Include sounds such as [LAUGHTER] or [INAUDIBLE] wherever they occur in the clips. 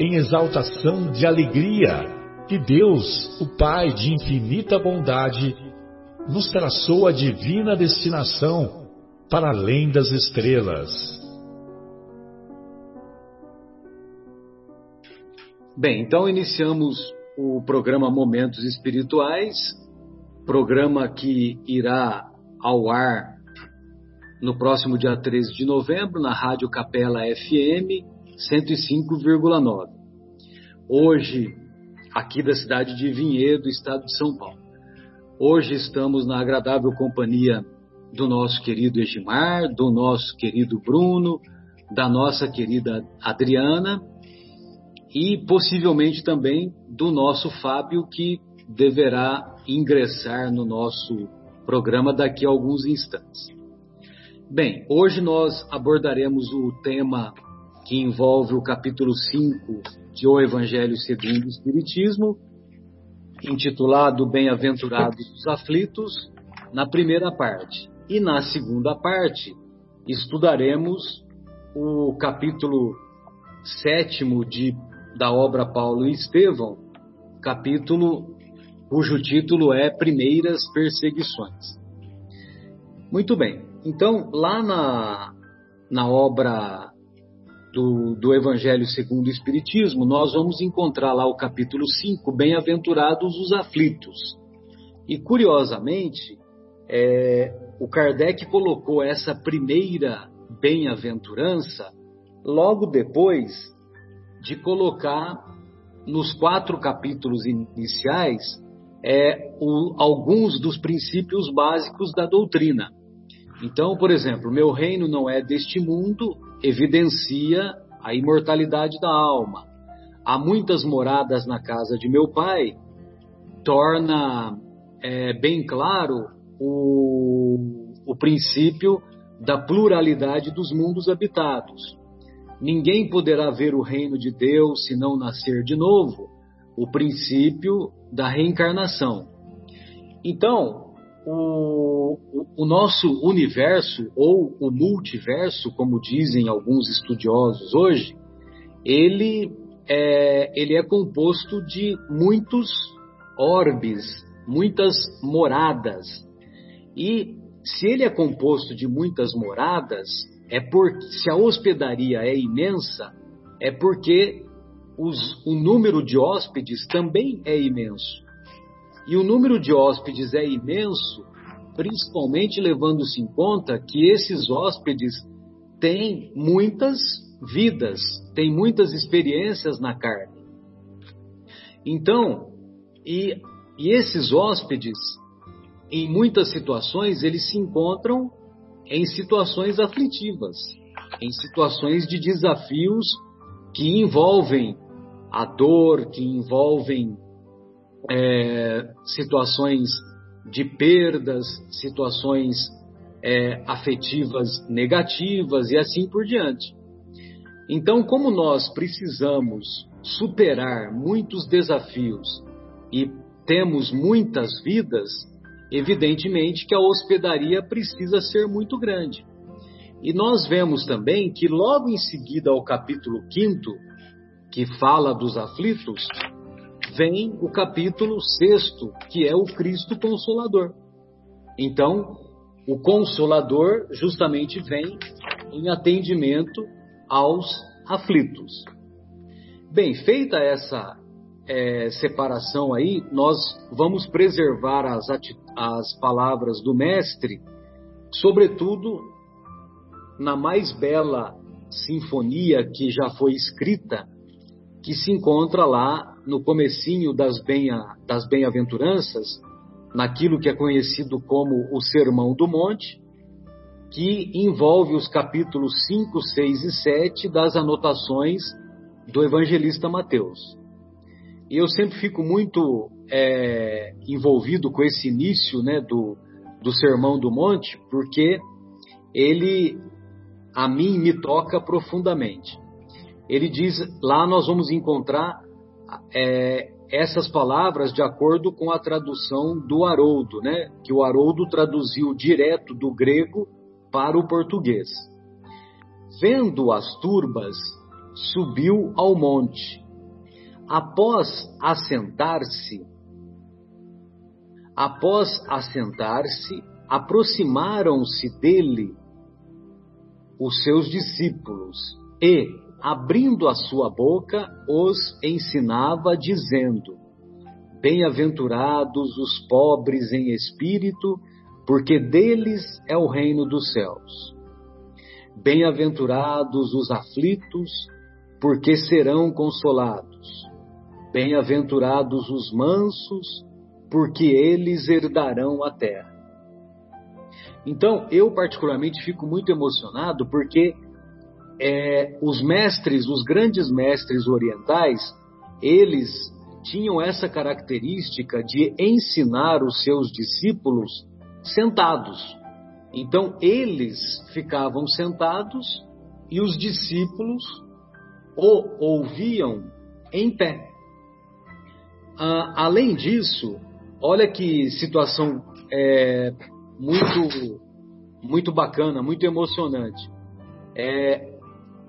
em exaltação de alegria que Deus, o Pai de infinita bondade, nos traçou a divina destinação para além das estrelas. Bem, então iniciamos o programa Momentos Espirituais, programa que irá ao ar no próximo dia 13 de novembro na Rádio Capela FM 105,9. Hoje, aqui da cidade de Vinhedo, estado de São Paulo. Hoje estamos na agradável companhia do nosso querido Egimar, do nosso querido Bruno, da nossa querida Adriana e possivelmente também do nosso Fábio, que deverá ingressar no nosso programa daqui a alguns instantes. Bem, hoje nós abordaremos o tema que envolve o capítulo 5 de O Evangelho segundo o Espiritismo, intitulado Bem-aventurados os aflitos, na primeira parte. E na segunda parte, estudaremos o capítulo sétimo de, da obra Paulo e Estevão, capítulo cujo título é Primeiras Perseguições. Muito bem, então lá na, na obra do, do Evangelho segundo o Espiritismo, nós vamos encontrar lá o capítulo 5, Bem-aventurados os aflitos. E curiosamente, é, o Kardec colocou essa primeira bem-aventurança logo depois de colocar nos quatro capítulos iniciais é, o, alguns dos princípios básicos da doutrina. Então, por exemplo, meu reino não é deste mundo, evidencia a imortalidade da alma. Há muitas moradas na casa de meu pai, torna é, bem claro o, o princípio da pluralidade dos mundos habitados. Ninguém poderá ver o reino de Deus se não nascer de novo, o princípio da reencarnação. Então, o, o, nosso universo, ou o multiverso, como dizem alguns estudiosos hoje, ele é, ele é composto de muitos orbes, muitas moradas. E se ele é composto de muitas moradas, é porque se a hospedaria é imensa, é porque os, o número de hóspedes também é imenso. E o número de hóspedes é imenso, principalmente levando-se em conta que esses hóspedes têm muitas vidas, têm muitas experiências na carne. Então, e, e esses hóspedes, em muitas situações, eles se encontram em situações aflitivas, em situações de desafios que envolvem a dor, que envolvem é, situações de perdas, situações é, afetivas negativas e assim por diante. Então, como nós precisamos superar muitos desafios e temos muitas vidas, evidentemente que a hospedaria precisa ser muito grande. E nós vemos também que logo em seguida ao capítulo 5 que fala dos aflitos, vem o capítulo sexto, que é o Cristo Consolador. Então, o Consolador justamente vem em atendimento aos aflitos. Bem, feita essa é, separação aí, nós vamos preservar as, as palavras do Mestre, sobretudo na mais bela sinfonia que já foi escrita, que se encontra lá no comecinho das, bem-aventuranças, naquilo que é conhecido como o Sermão do Monte, que envolve os capítulos 5, 6 e 7 das anotações do evangelista Mateus. E eu sempre fico muito é, envolvido com esse início né, do, do Sermão do Monte, porque ele a mim me toca profundamente. Ele diz, lá nós vamos encontrar é, essas palavras de acordo com a tradução do Haroldo, né? Que o Haroldo traduziu direto do grego para o português. Vendo as turbas, subiu ao monte. Após assentar-se, após assentar-se, aproximaram-se dele os seus discípulos e, abrindo a sua boca, os ensinava, dizendo: Bem-aventurados os pobres em espírito, porque deles é o reino dos céus. Bem-aventurados os aflitos, porque serão consolados. Bem-aventurados os mansos, porque eles herdarão a terra. Então, eu particularmente fico muito emocionado porque é, os mestres, os grandes mestres orientais, eles tinham essa característica de ensinar os seus discípulos sentados. Então, eles ficavam sentados e os discípulos o ouviam em pé. Ah, além disso, olha que situação é, muito, muito bacana, muito emocionante. É,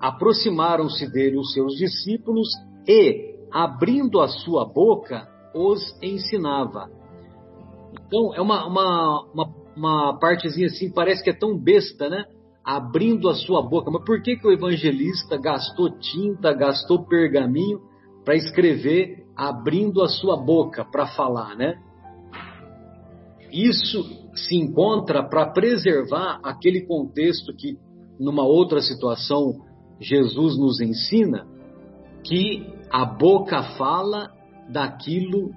Aproximaram-se dele os seus discípulos e, abrindo a sua boca, os ensinava. Então, é uma, uma, uma, uma partezinha assim, parece que é tão besta, né? Abrindo a sua boca. Mas por que, que o evangelista gastou tinta, gastou pergaminho para escrever abrindo a sua boca para falar, né? Isso se encontra para preservar aquele contexto que, numa outra situação, Jesus nos ensina que a boca fala daquilo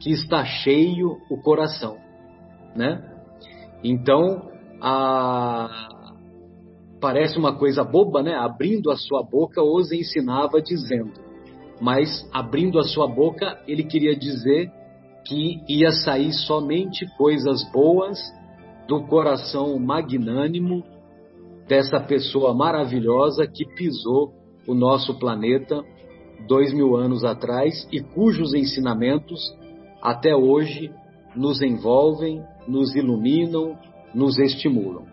que está cheio o coração, né? Então, a... parece uma coisa boba, né? Abrindo a sua boca, os ensinava dizendo. Mas abrindo a sua boca, ele queria dizer que ia sair somente coisas boas do coração magnânimo dessa pessoa maravilhosa que pisou o nosso planeta dois mil anos atrás e cujos ensinamentos até hoje nos envolvem, nos iluminam, nos estimulam.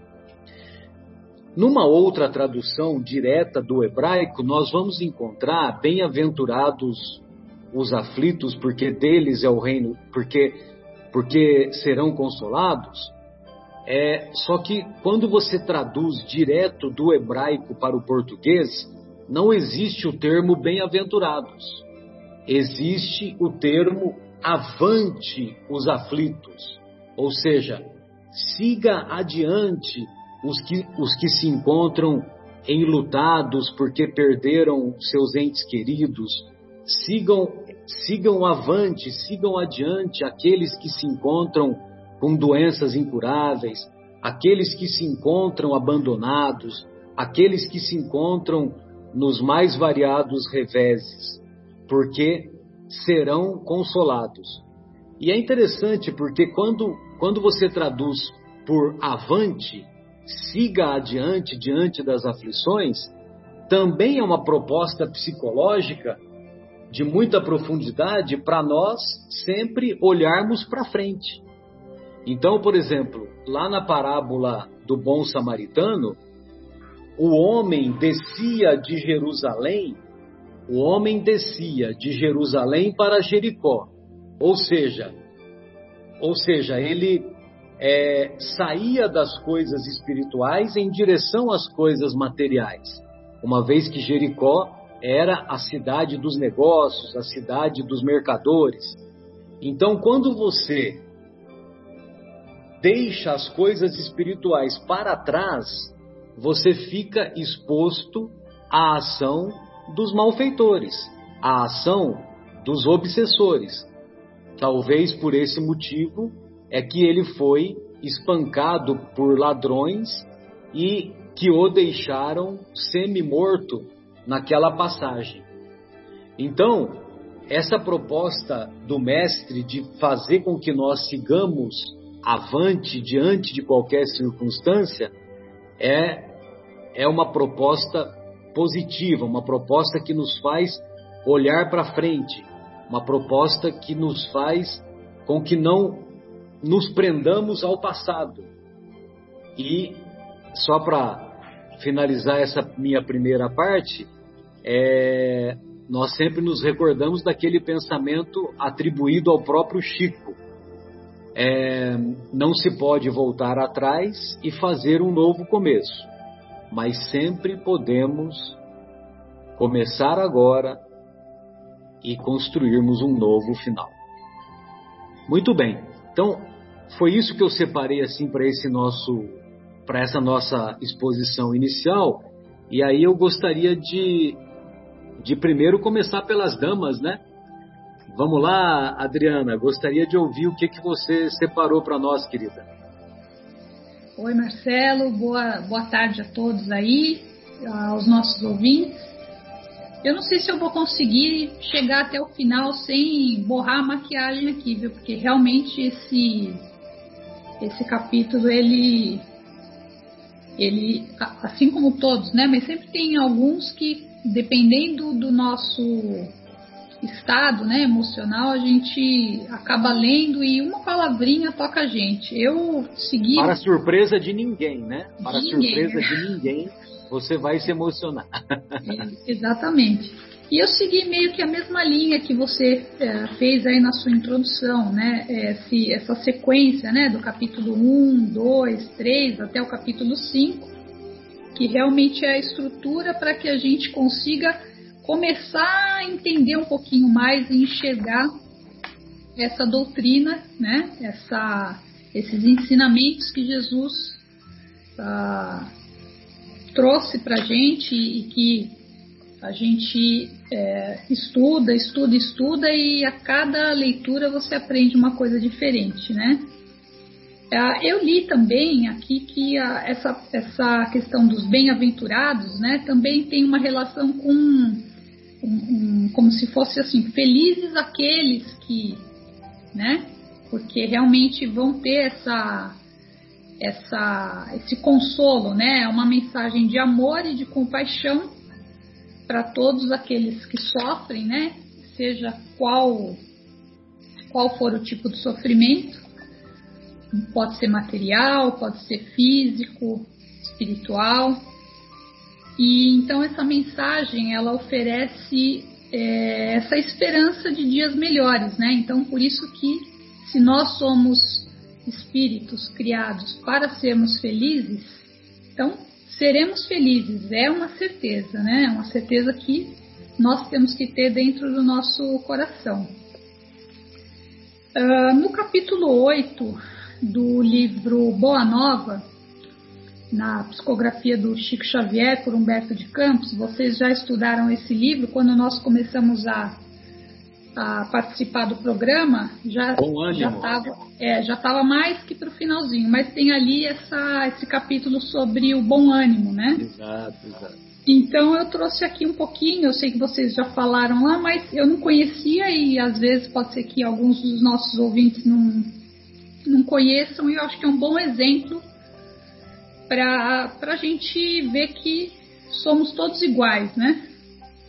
Numa outra tradução direta do hebraico, nós vamos encontrar bem-aventurados os aflitos, porque deles é o reino, porque porque serão consolados. É, só que quando você traduz direto do hebraico para o português, não existe o termo bem-aventurados. Existe o termo avante os aflitos. Ou seja, siga adiante os que, os que se encontram enlutados porque perderam seus entes queridos. Sigam, sigam avante, sigam adiante aqueles que se encontram com doenças incuráveis, aqueles que se encontram abandonados, aqueles que se encontram nos mais variados reveses, porque serão consolados. E é interessante porque quando, quando você traduz por avante, siga adiante diante das aflições, também é uma proposta psicológica de muita profundidade para nós sempre olharmos para frente. Então, por exemplo, lá na parábola do bom samaritano, o homem descia de Jerusalém, o homem descia de Jerusalém para Jericó, ou seja, ou seja, ele é, saía das coisas espirituais em direção às coisas materiais, uma vez que Jericó era a cidade dos negócios, a cidade dos mercadores. Então, quando você deixa as coisas espirituais para trás, você fica exposto à ação dos malfeitores, à ação dos obsessores. Talvez por esse motivo é que ele foi espancado por ladrões e que o deixaram semi-morto naquela passagem. Então, essa proposta do Mestre de fazer com que nós sigamos avante diante de qualquer circunstância é, é uma proposta positiva, uma proposta que nos faz olhar para frente, uma proposta que nos faz com que não nos prendamos ao passado. E só para finalizar essa minha primeira parte, é, nós sempre nos recordamos daquele pensamento atribuído ao próprio Chico. É, não se pode voltar atrás e fazer um novo começo, mas sempre podemos começar agora e construirmos um novo final. Muito bem. Então, foi isso que eu separei assim para esse nosso para essa nossa exposição inicial. E aí eu gostaria de de primeiro começar pelas damas, né? Vamos lá, Adriana, gostaria de ouvir o que que você separou para nós, querida. Oi, Marcelo, boa boa tarde a todos aí, aos nossos ouvintes. Eu não sei se eu vou conseguir chegar até o final sem borrar a maquiagem aqui, viu? Porque realmente esse esse capítulo ele ele assim como todos, né? Mas sempre tem alguns que dependendo do nosso estado, né, emocional, a gente acaba lendo e uma palavrinha toca a gente. Eu segui para surpresa de ninguém, né? Para ninguém, surpresa de ninguém você vai se emocionar. É, exatamente. E eu segui meio que a mesma linha que você é, fez aí na sua introdução, né? Esse, essa sequência, né? Do capítulo 1, 2, 3 até o capítulo 5, que realmente é a estrutura para que a gente consiga começar a entender um pouquinho mais e enxergar essa doutrina, né? Essa, esses ensinamentos que Jesus ah, trouxe para gente e que a gente é, estuda, estuda, estuda e a cada leitura você aprende uma coisa diferente, né? Ah, eu li também aqui que a, essa, essa questão dos bem-aventurados, né, também tem uma relação com um, um, como se fosse assim, felizes aqueles que, né, porque realmente vão ter essa essa, esse consolo, né? É uma mensagem de amor e de compaixão para todos aqueles que sofrem, né? Seja qual qual for o tipo de sofrimento, pode ser material, pode ser físico, espiritual. E então essa mensagem ela oferece é, essa esperança de dias melhores, né? Então por isso que se nós somos espíritos criados para sermos felizes, então seremos felizes, é uma certeza, né? É uma certeza que nós temos que ter dentro do nosso coração. Uh, no capítulo 8 do livro Boa Nova, na psicografia do Chico Xavier por Humberto de Campos, vocês já estudaram esse livro quando nós começamos a a participar do programa, já já estava é, já mais que para o finalzinho, mas tem ali essa, esse capítulo sobre o bom ânimo, né? Exato, exato. Então eu trouxe aqui um pouquinho, eu sei que vocês já falaram lá, mas eu não conhecia e às vezes pode ser que alguns dos nossos ouvintes não, não conheçam e eu acho que é um bom exemplo para a gente ver que somos todos iguais, né?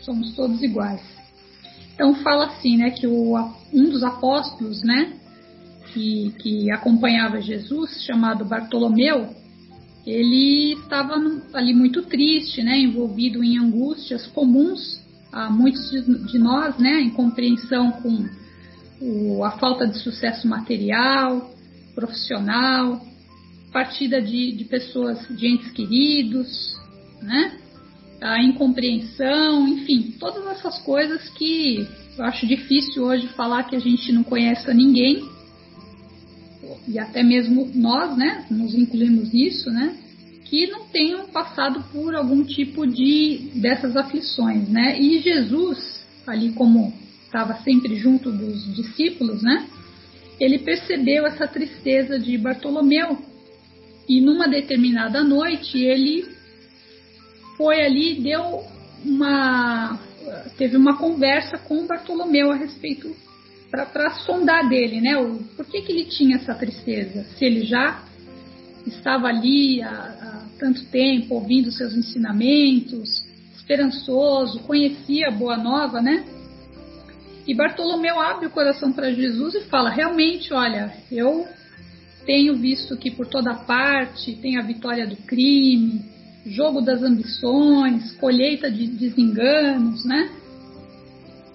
Somos todos iguais. Então fala assim, né, que o, um dos apóstolos, né, que, que acompanhava Jesus, chamado Bartolomeu, ele estava ali muito triste, né, envolvido em angústias comuns a muitos de, nós, né, em compreensão com o, a falta de sucesso material, profissional, partida de, de pessoas, de entes queridos, né? a incompreensão, enfim, todas essas coisas que eu acho difícil hoje falar que a gente não conhece ninguém, e até mesmo nós, né, nos incluímos nisso, né, que não tenham passado por algum tipo de dessas aflições, né? E Jesus, ali como estava sempre junto dos discípulos, né? Ele percebeu essa tristeza de Bartolomeu e numa determinada noite ele foi ali deu uma teve uma conversa com Bartolomeu a respeito para sondar dele, né? O, por que, que ele tinha essa tristeza? Se ele já estava ali há, há tanto tempo ouvindo seus ensinamentos, esperançoso, conhecia a Boa Nova, né? E Bartolomeu abre o coração para Jesus e fala: realmente, olha, eu tenho visto que por toda parte tem a vitória do crime, jogo das ambições, colheita de desenganos, né?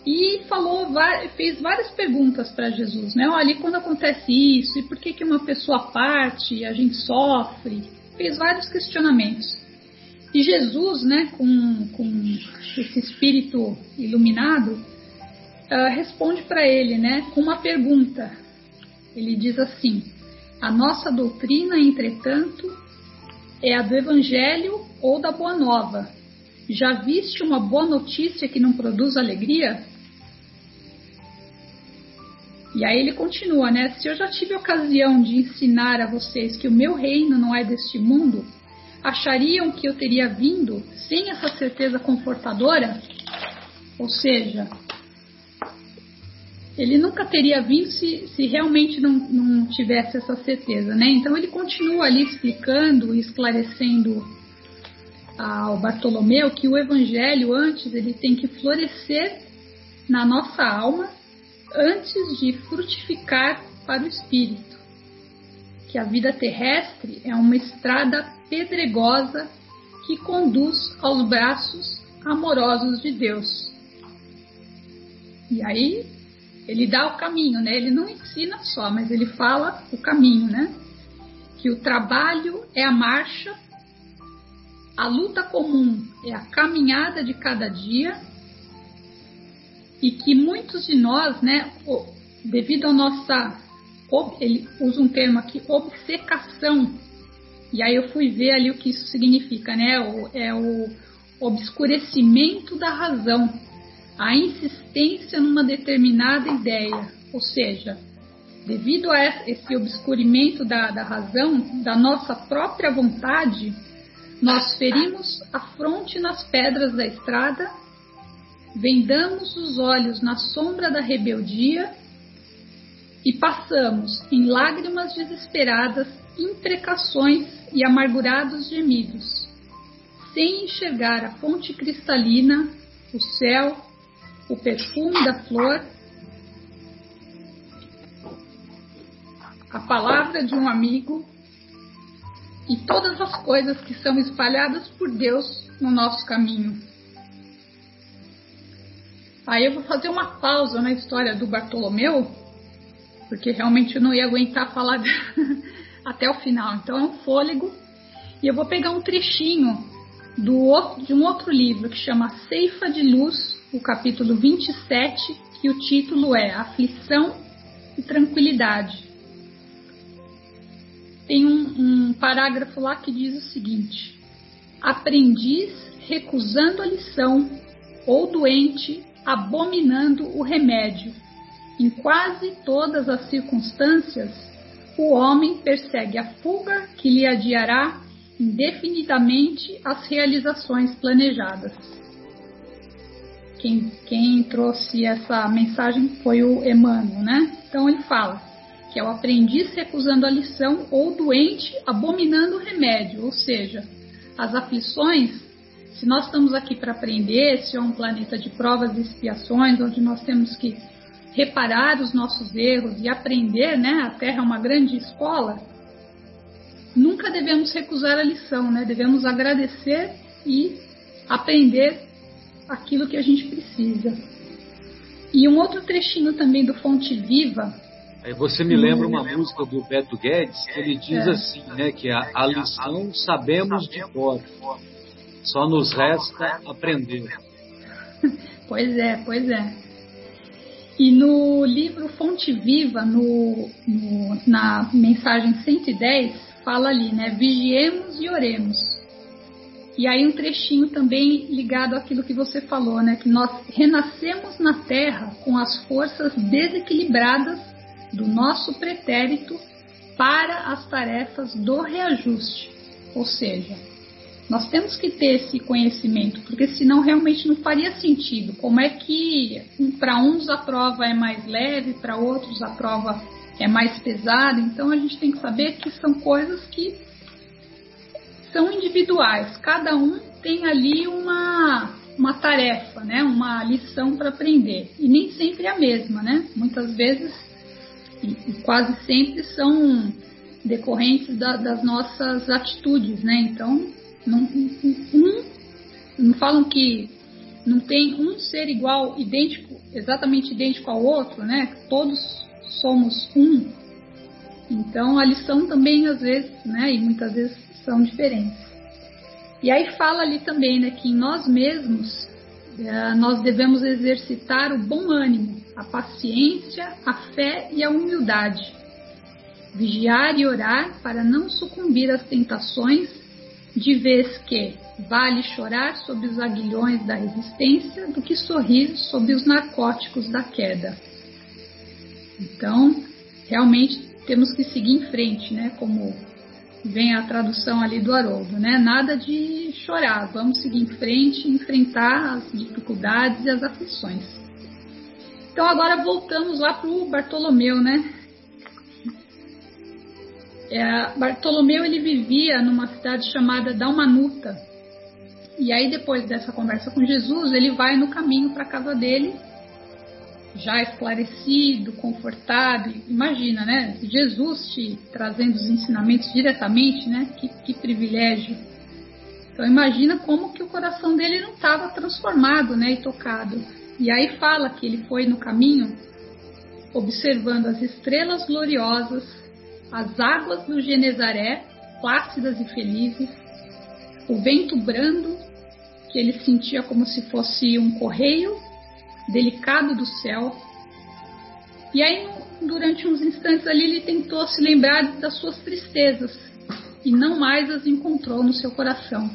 E falou, fez várias perguntas para Jesus, né? Olha, e quando acontece isso? E por que que uma pessoa parte e a gente sofre? Fez vários questionamentos. E Jesus, né, com, com esse espírito iluminado, uh, responde para ele, né, com uma pergunta. Ele diz assim: A nossa doutrina, entretanto, é a do Evangelho ou da Boa Nova. Já viste uma boa notícia que não produz alegria? E aí ele continua, né? Se eu já tive ocasião de ensinar a vocês que o meu reino não é deste mundo, achariam que eu teria vindo sem essa certeza confortadora? Ou seja, ele nunca teria vindo se, se realmente não, não tivesse essa certeza, né? Então ele continua ali explicando e esclarecendo ao Bartolomeu que o evangelho antes ele tem que florescer na nossa alma antes de frutificar para o espírito. Que a vida terrestre é uma estrada pedregosa que conduz aos braços amorosos de Deus. E aí ele dá o caminho, né? Ele não ensina só, mas ele fala o caminho, né? Que o trabalho é a marcha, a luta comum é a caminhada de cada dia e que muitos de nós, né, devido à nossa, ele usa um termo aqui, obcecação, e aí eu fui ver ali o que isso significa, né, é o obscurecimento da razão a insistência numa determinada ideia, ou seja, devido a esse obscurimento da, da razão, da nossa própria vontade, nós ferimos a fronte nas pedras da estrada, vendamos os olhos na sombra da rebeldia e passamos em lágrimas desesperadas, imprecações e amargurados gemidos, sem enxergar a fonte cristalina, o céu, o perfume da flor, a palavra de um amigo e todas as coisas que são espalhadas por Deus no nosso caminho. Aí eu vou fazer uma pausa na história do Bartolomeu, porque realmente eu não ia aguentar falar [LAUGHS] até o final. Então é um fôlego. E eu vou pegar um trechinho do, de um outro livro que chama Ceifa de Luz o capítulo 27, que o título é Aflição e Tranquilidade. Tem um, um parágrafo lá que diz o seguinte: Aprendiz recusando a lição, ou doente abominando o remédio. Em quase todas as circunstâncias, o homem persegue a fuga que lhe adiará indefinidamente as realizações planejadas. Quem, quem trouxe essa mensagem foi o Emmanuel, né? Então ele fala que é o aprendiz recusando a lição ou doente abominando o remédio, ou seja, as aflições. Se nós estamos aqui para aprender, se é um planeta de provas e expiações, onde nós temos que reparar os nossos erros e aprender, né? A Terra é uma grande escola. Nunca devemos recusar a lição, né? Devemos agradecer e aprender aquilo que a gente precisa. E um outro trechinho também do Fonte Viva. Aí você me lembra uma música do Beto Guedes, que ele diz é. assim, né, que a, a lição sabemos de cor. Só nos resta aprender. [LAUGHS] Pois é, pois é. E no livro Fonte Viva, no, no, na mensagem 110, fala ali, né? Vigiemos e oremos. E aí um trechinho também ligado àquilo que você falou, né? Que nós renascemos na Terra com as forças desequilibradas do nosso pretérito para as tarefas do reajuste. Ou seja, nós temos que ter esse conhecimento, porque senão realmente não faria sentido. Como é que para uns a prova é mais leve, para outros a prova é mais pesada? Então a gente tem que saber que são coisas que são individuais. Cada um tem ali uma, uma tarefa, né? uma lição para aprender. E nem sempre é a mesma, né? Muitas vezes, e, quase sempre, são decorrentes da, das nossas atitudes, né? Então, não, um, não falam que não tem um ser igual, idêntico, exatamente idêntico ao outro, né? Todos somos um. Então a lição também às vezes, né? E muitas vezes são diferentes. E aí fala ali também, né? Que em nós mesmos é, nós devemos exercitar o bom ânimo, a paciência, a fé e a humildade. Vigiar e orar para não sucumbir às tentações de vez que vale chorar sob os aguilhões da resistência do que sorrir sob os narcóticos da queda. Então, realmente temos que seguir em frente, né? Como vem a tradução ali do Haroldo, né? Nada de chorar, vamos seguir em frente, enfrentar as dificuldades e as aflições. Então agora voltamos lá para o Bartolomeu, né? É, Bartolomeu ele vivia numa cidade chamada Dalmanuta. E aí depois dessa conversa com Jesus, ele vai no caminho para a casa dele, já esclarecido, confortado. Imagina, né? Jesus te trazendo os ensinamentos diretamente, né? Que, que privilégio. Então imagina como que o coração dele não estava transformado, né? E tocado. E aí fala que ele foi no caminho observando as estrelas gloriosas as águas do Genezaré, plácidas e felizes, o vento brando, que ele sentia como se fosse um correio delicado do céu. E aí, durante uns instantes ali, ele tentou se lembrar das suas tristezas e não mais as encontrou no seu coração.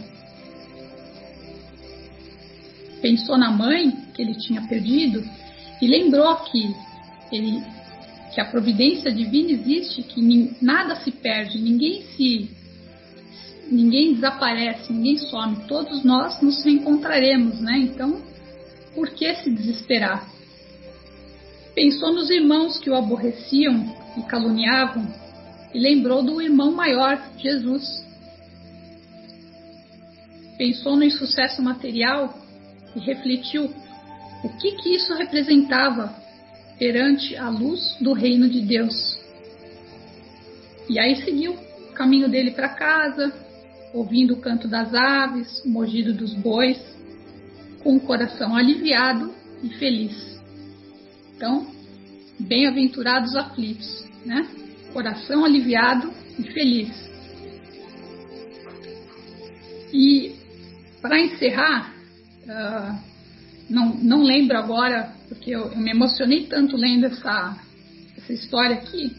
Pensou na mãe que ele tinha perdido e lembrou que ele que a providência divina existe, que nada se perde, ninguém se ninguém desaparece, ninguém some, todos nós nos reencontraremos, né? Então, por que se desesperar? Pensou nos irmãos que o aborreciam e caluniavam e lembrou do irmão maior, Jesus. Pensou no insucesso material e refletiu o que que isso representava perante a luz do reino de Deus. E aí seguiu o caminho dele para casa, ouvindo o canto das aves, o mugido dos bois, com o coração aliviado e feliz. Então, bem-aventurados aflitos, né? Coração aliviado e feliz. E para encerrar, uh, não, não lembro agora, porque eu, eu me emocionei tanto lendo essa, essa história aqui,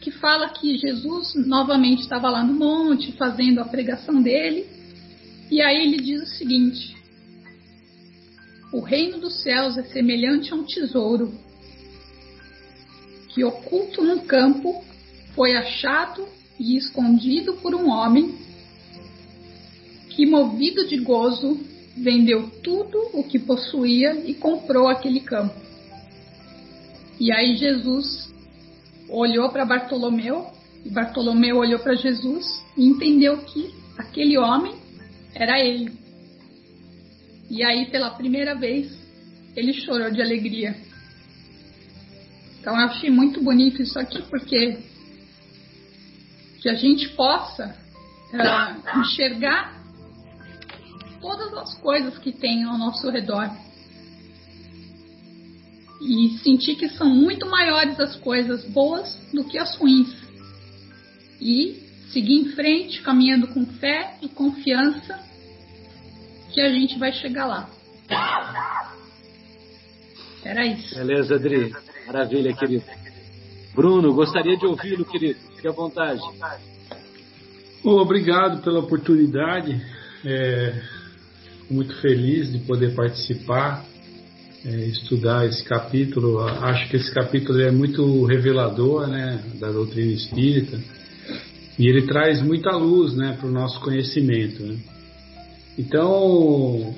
que fala que Jesus novamente estava lá no monte fazendo a pregação dele, e aí ele diz o seguinte: O reino dos céus é semelhante a um tesouro que, oculto num campo, foi achado e escondido por um homem que, movido de gozo, vendeu tudo o que possuía e comprou aquele campo. E aí Jesus olhou para Bartolomeu, e Bartolomeu olhou para Jesus e entendeu que aquele homem era ele. E aí, pela primeira vez, ele chorou de alegria. Então, eu achei muito bonito isso aqui, porque que a gente possa uh, enxergar todas as coisas que tem ao nosso redor. E sentir que são muito maiores as coisas boas do que as ruins. E seguir em frente, caminhando com fé e confiança, que a gente vai chegar lá. Era isso. Beleza, Adri. Maravilha, querido. Bruno, gostaria de ouvi-lo, querido. Fique à vontade. obrigado pela oportunidade. É, muito feliz de poder participar, é, estudar esse capítulo. Acho que esse capítulo é muito revelador né, da doutrina espírita e ele traz muita luz né, para o nosso conhecimento. Né? Então.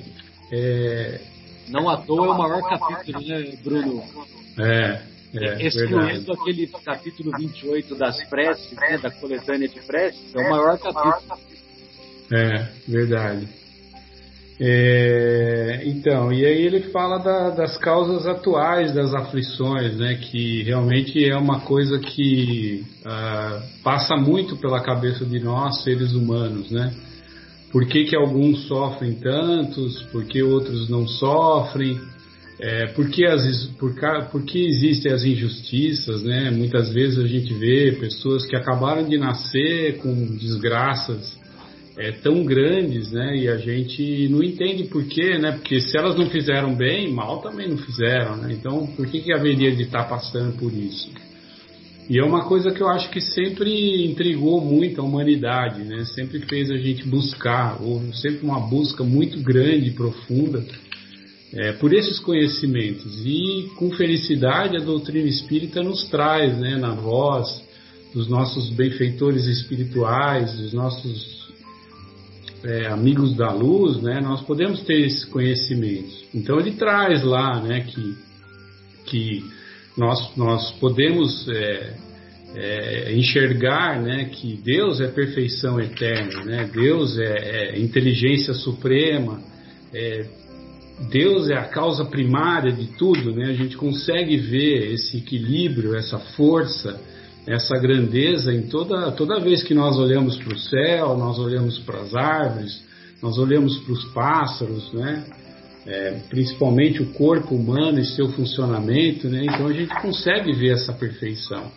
É... Não à toa é o maior capítulo, né, Bruno? É, é, Excluindo verdade. aquele capítulo 28 das preces, né, da coletânea de preces, é o maior capítulo. É, verdade. É, então, e aí ele fala da, das causas atuais das aflições, né, que realmente é uma coisa que uh, passa muito pela cabeça de nós, seres humanos, né? Por que, que alguns sofrem tantos, por que outros não sofrem, é, por, que as, por, por que existem as injustiças, né? Muitas vezes a gente vê pessoas que acabaram de nascer com desgraças é, tão grandes, né? E a gente não entende por quê, né? Porque se elas não fizeram bem, mal também não fizeram, né? Então, por que, que haveria de estar passando por isso? E é uma coisa que eu acho que sempre intrigou muito a humanidade, né? Sempre fez a gente buscar, houve sempre uma busca muito grande profunda é, por esses conhecimentos. E com felicidade a doutrina espírita nos traz, né, na voz dos nossos benfeitores espirituais, dos nossos é, amigos da luz, né, nós podemos ter esse conhecimento. Então ele traz lá, né, que, que nós, nós podemos é, é, enxergar né, que Deus é perfeição eterna, né? Deus é, é inteligência suprema, é, Deus é a causa primária de tudo, né? a gente consegue ver esse equilíbrio, essa força, essa grandeza em toda, toda vez que nós olhamos para o céu, nós olhamos para as árvores, nós olhamos para os pássaros, né? É, principalmente o corpo humano e seu funcionamento, né? então a gente consegue ver essa perfeição.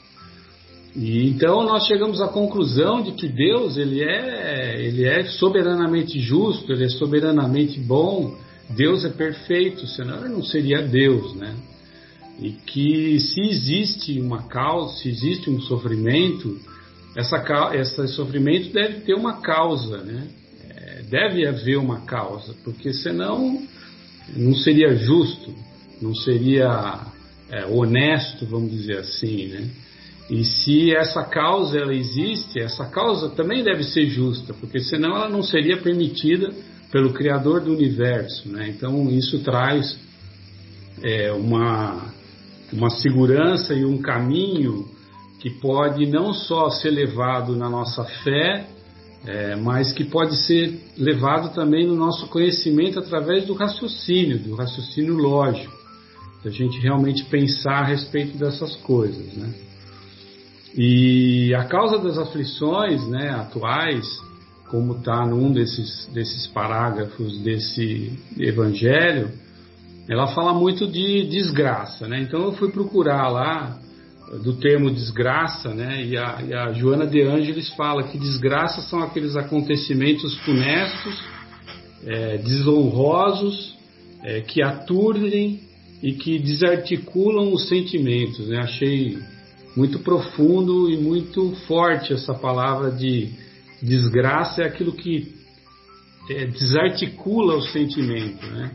E então nós chegamos à conclusão de que Deus ele é, ele é soberanamente justo, ele é soberanamente bom, Deus é perfeito, senão ele não seria Deus, né? E que se existe uma causa, se existe um sofrimento, essa, esse sofrimento deve ter uma causa, né? É, deve haver uma causa, porque senão não seria justo, não seria é, honesto, vamos dizer assim, né? E se essa causa ela existe, essa causa também deve ser justa, porque senão ela não seria permitida pelo Criador do universo, né? Então isso traz é, uma uma segurança e um caminho que pode não só ser levado na nossa fé, é, mas que pode ser levado também no nosso conhecimento através do raciocínio, do raciocínio lógico, da gente realmente pensar a respeito dessas coisas, né? E a causa das aflições, né, atuais, como está num desses desses parágrafos desse evangelho, ela fala muito de desgraça, né? Então eu fui procurar lá do termo desgraça, né? E a, e a Joana de Ângeles fala que desgraça são aqueles acontecimentos funestos, é, desonrosos, é, que aturdem e que desarticulam os sentimentos. Né? Achei muito profundo e muito forte essa palavra de desgraça, é aquilo que é, desarticula o sentimento. Né?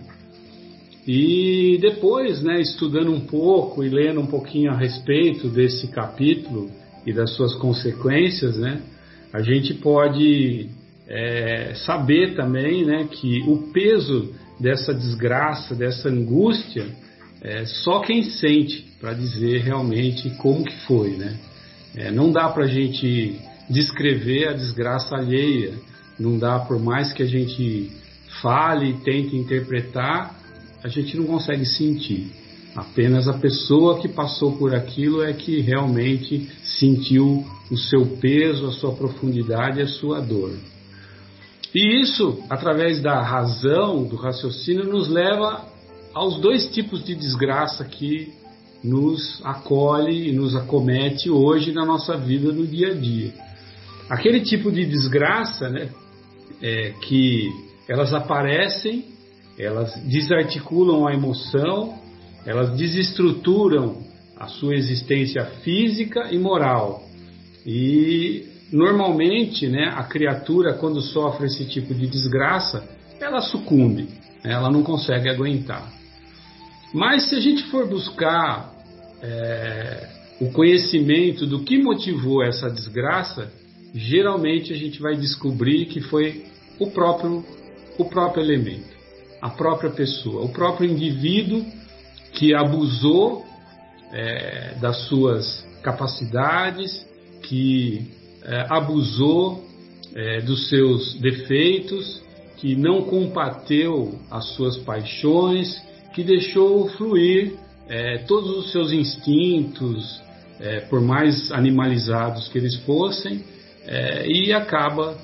E depois, né, estudando um pouco e lendo um pouquinho a respeito desse capítulo e das suas consequências, né, a gente pode é, saber também né, que o peso dessa desgraça, dessa angústia, é só quem sente para dizer realmente como que foi. Né? É, não dá para a gente descrever a desgraça alheia, não dá por mais que a gente fale e tente interpretar, a gente não consegue sentir. Apenas a pessoa que passou por aquilo é que realmente sentiu o seu peso, a sua profundidade, a sua dor. E isso, através da razão, do raciocínio, nos leva aos dois tipos de desgraça que nos acolhe e nos acomete hoje na nossa vida no dia a dia. Aquele tipo de desgraça, né, é, que elas aparecem, elas desarticulam a emoção, elas desestruturam a sua existência física e moral. E normalmente, né, a criatura quando sofre esse tipo de desgraça, ela sucumbe, né, ela não consegue aguentar. Mas se a gente for buscar é, o conhecimento do que motivou essa desgraça, geralmente a gente vai descobrir que foi o próprio, o próprio elemento, a própria pessoa, o próprio indivíduo que abusou é, das suas capacidades, que é, abusou é, dos seus defeitos, que não combateu as suas paixões, que deixou fluir é, todos os seus instintos, é, por mais animalizados que eles fossem, é, e acaba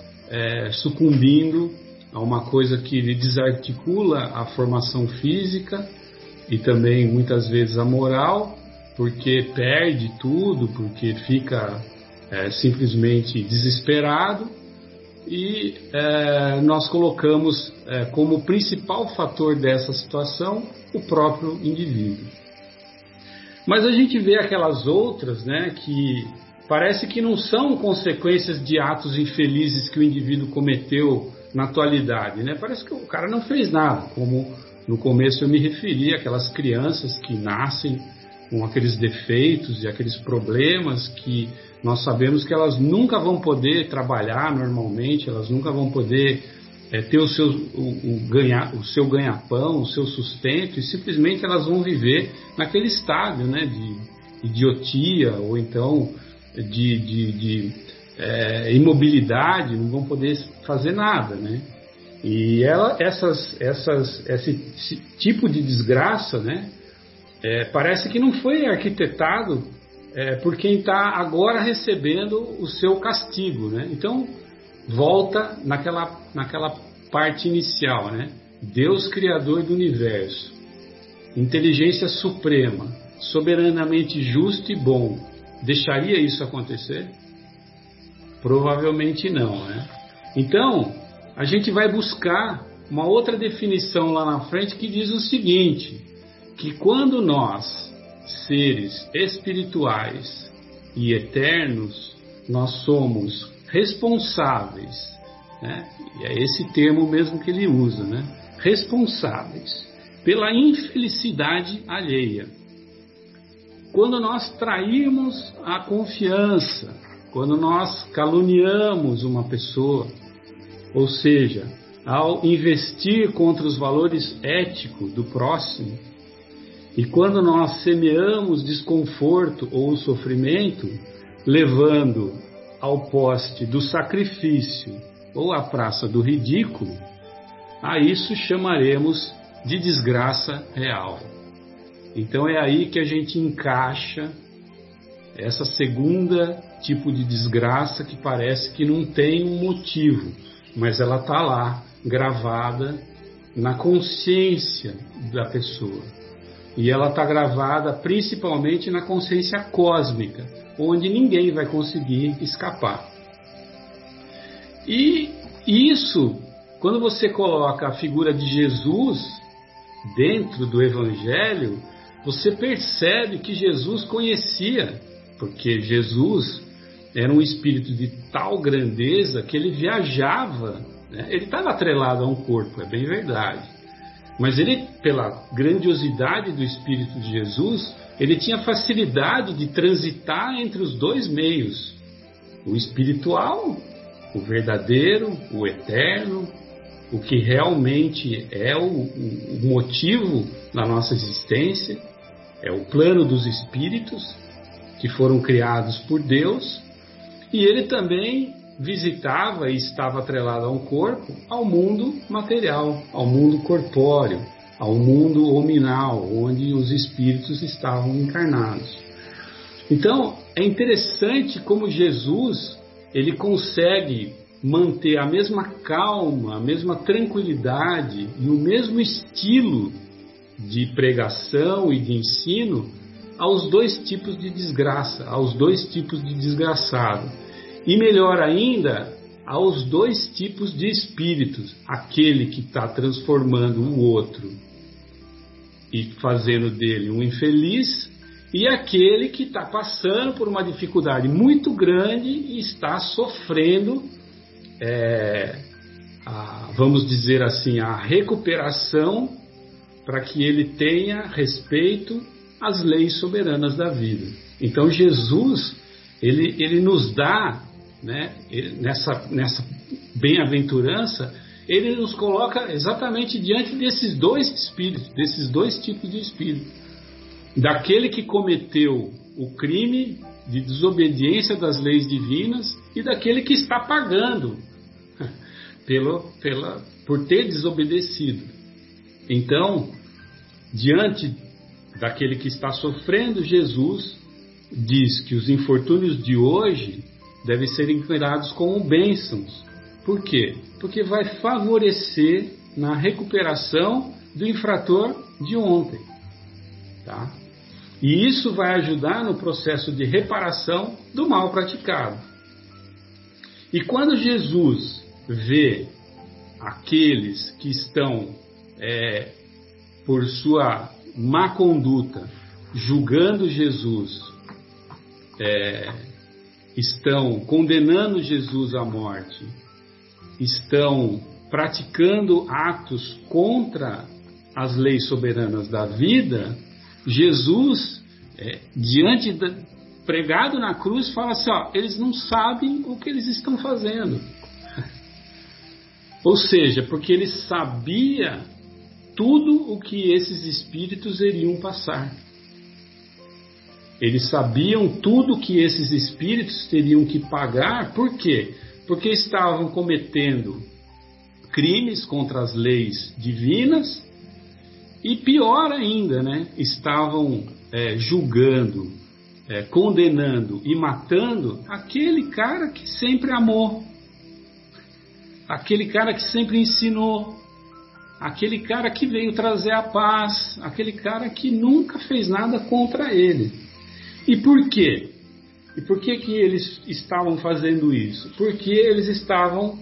sucumbindo a uma coisa que lhe desarticula a formação física e também muitas vezes a moral, porque perde tudo, porque fica é, simplesmente desesperado e é, nós colocamos é, como principal fator dessa situação o próprio indivíduo. Mas a gente vê aquelas outras, né, que parece que não são consequências de atos infelizes que o indivíduo cometeu na atualidade, né? Parece que o cara não fez nada, como no começo eu me referi aquelas crianças que nascem com aqueles defeitos e aqueles problemas que nós sabemos que elas nunca vão poder trabalhar normalmente, elas nunca vão poder é, ter o seu, o, o, ganhar, o seu ganha-pão, o seu sustento, e simplesmente elas vão viver naquele estágio né, de idiotia ou então de, de, de é, imobilidade, não vão poder fazer nada. Né? E ela, essas, essas, esse tipo de desgraça né, é, parece que não foi arquitetado é, por quem está agora recebendo o seu castigo. Né? Então, volta naquela, naquela parte inicial, né? Deus Criador do Universo, inteligência suprema, soberanamente justo e bom, deixaria isso acontecer? Provavelmente não, né? Então, a gente vai buscar uma outra definição lá na frente que diz o seguinte: que quando nós, seres espirituais e eternos, nós somos responsáveis, né? e é esse termo mesmo que ele usa, né? responsáveis pela infelicidade alheia. Quando nós traímos a confiança, quando nós caluniamos uma pessoa, ou seja, ao investir contra os valores éticos do próximo, e quando nós semeamos desconforto ou sofrimento, levando ao poste do sacrifício ou à praça do ridículo, a isso chamaremos de desgraça real. Então é aí que a gente encaixa essa segunda tipo de desgraça que parece que não tem um motivo, mas ela está lá, gravada na consciência da pessoa. E ela está gravada principalmente na consciência cósmica, onde ninguém vai conseguir escapar. E isso, quando você coloca a figura de Jesus dentro do Evangelho, você percebe que Jesus conhecia, porque Jesus era um espírito de tal grandeza que ele viajava, né? ele estava atrelado a um corpo, é bem verdade. Mas ele, pela grandiosidade do Espírito de Jesus, ele tinha facilidade de transitar entre os dois meios: o espiritual, o verdadeiro, o eterno, o que realmente é o, o motivo da nossa existência, é o plano dos espíritos que foram criados por Deus, e ele também visitava e estava atrelado a um corpo, ao mundo material, ao mundo corpóreo, ao mundo hominal, onde os espíritos estavam encarnados. Então, é interessante como Jesus, ele consegue manter a mesma calma, a mesma tranquilidade e o mesmo estilo de pregação e de ensino aos dois tipos de desgraça, aos dois tipos de desgraçado. E melhor ainda, aos dois tipos de espíritos: aquele que está transformando o outro e fazendo dele um infeliz, e aquele que está passando por uma dificuldade muito grande e está sofrendo, é, a, vamos dizer assim, a recuperação para que ele tenha respeito às leis soberanas da vida. Então Jesus, ele, ele nos dá, né, nessa, nessa bem-aventurança, ele nos coloca exatamente diante desses dois espíritos, desses dois tipos de espírito. Daquele que cometeu o crime de desobediência das leis divinas e daquele que está pagando [LAUGHS] pelo, pela, por ter desobedecido. Então, diante daquele que está sofrendo, Jesus diz que os infortúnios de hoje devem ser encarados como bênçãos. Por quê? Porque vai favorecer na recuperação do infrator de ontem. Tá? E isso vai ajudar no processo de reparação do mal praticado. E quando Jesus vê aqueles que estão, é, por sua má conduta, julgando Jesus, é, estão condenando Jesus à morte, estão praticando atos contra as leis soberanas da vida, Jesus, é, diante da, pregado na cruz, fala assim: ó, eles não sabem o que eles estão fazendo. [LAUGHS] Ou seja, porque ele sabia tudo o que esses espíritos iriam passar. Eles sabiam tudo que esses espíritos teriam que pagar, por quê? Porque estavam cometendo crimes contra as leis divinas e pior ainda, né? Estavam é, julgando, é, condenando e matando aquele cara que sempre amou, aquele cara que sempre ensinou, aquele cara que veio trazer a paz, aquele cara que nunca fez nada contra ele. E por quê? E por que, que eles estavam fazendo isso? Porque eles estavam,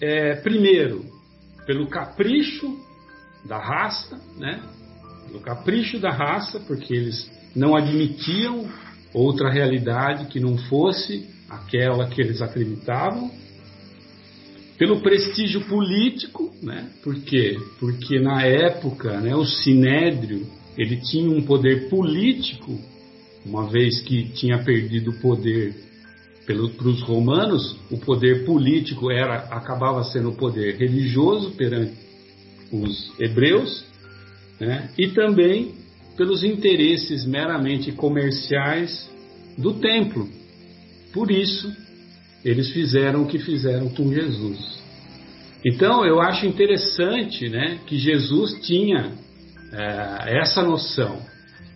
é, primeiro, pelo capricho da raça, né? Pelo capricho da raça, porque eles não admitiam outra realidade que não fosse aquela que eles acreditavam pelo prestígio político, né? Por quê? Porque na época, né, o sinédrio ele tinha um poder político, uma vez que tinha perdido o poder para os romanos, o poder político era acabava sendo o poder religioso perante os hebreus, né? E também pelos interesses meramente comerciais do templo. Por isso, eles fizeram o que fizeram com Jesus. Então eu acho interessante né, que Jesus tinha é, essa noção